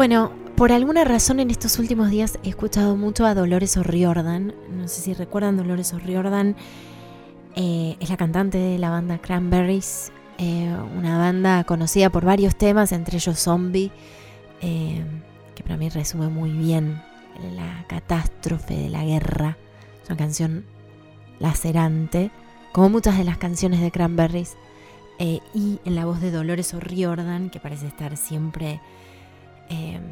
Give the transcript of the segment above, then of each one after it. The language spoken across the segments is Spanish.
Bueno, por alguna razón en estos últimos días he escuchado mucho a Dolores O'Riordan. No sé si recuerdan Dolores O'Riordan. Eh, es la cantante de la banda Cranberries, eh, una banda conocida por varios temas, entre ellos Zombie, eh, que para mí resume muy bien la catástrofe de la guerra. Es una canción lacerante, como muchas de las canciones de Cranberries, y en la voz de Dolores O'Riordan, que parece estar siempre Em,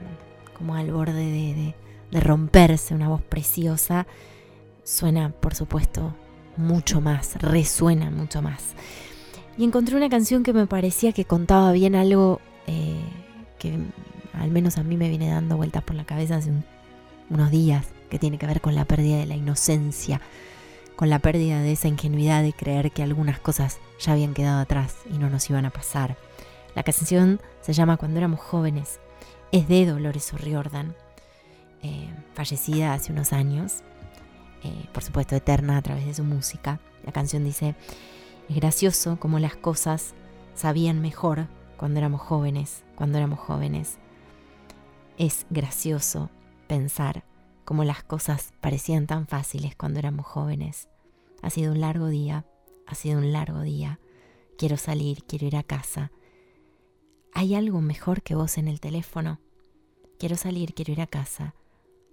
como al borde de, romperse, una voz preciosa, suena, por supuesto, mucho más, resuena mucho más. Y encontré una canción que me parecía que contaba bien algo eh, que al menos a mí me viene dando vueltas por la cabeza hace unos días, que tiene que ver con la pérdida de la inocencia, con la pérdida de esa ingenuidad de creer que algunas cosas ya habían quedado atrás y no nos iban a pasar. La canción se llama Cuando éramos jóvenes es de Dolores O'Riordan, eh, fallecida hace unos años, eh, por supuesto eterna a través de su música. La canción dice, es gracioso como las cosas sabían mejor cuando éramos jóvenes, cuando éramos jóvenes. Es gracioso pensar cómo las cosas parecían tan fáciles cuando éramos jóvenes. Ha sido un largo día, ha sido un largo día. Quiero salir, quiero ir a casa. ¿Hay algo mejor que vos en el teléfono? Quiero salir, quiero ir a casa.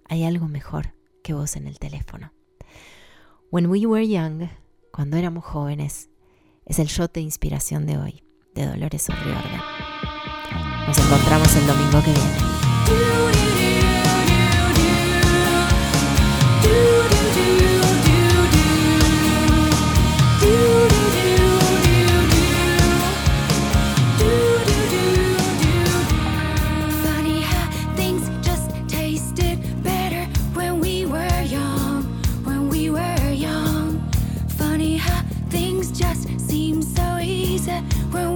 ¿Hay algo mejor que vos en el teléfono? When We Were Young, cuando éramos jóvenes, es el shot de inspiración de hoy, de Dolores O'Riordan. Nos encontramos el domingo que viene. 会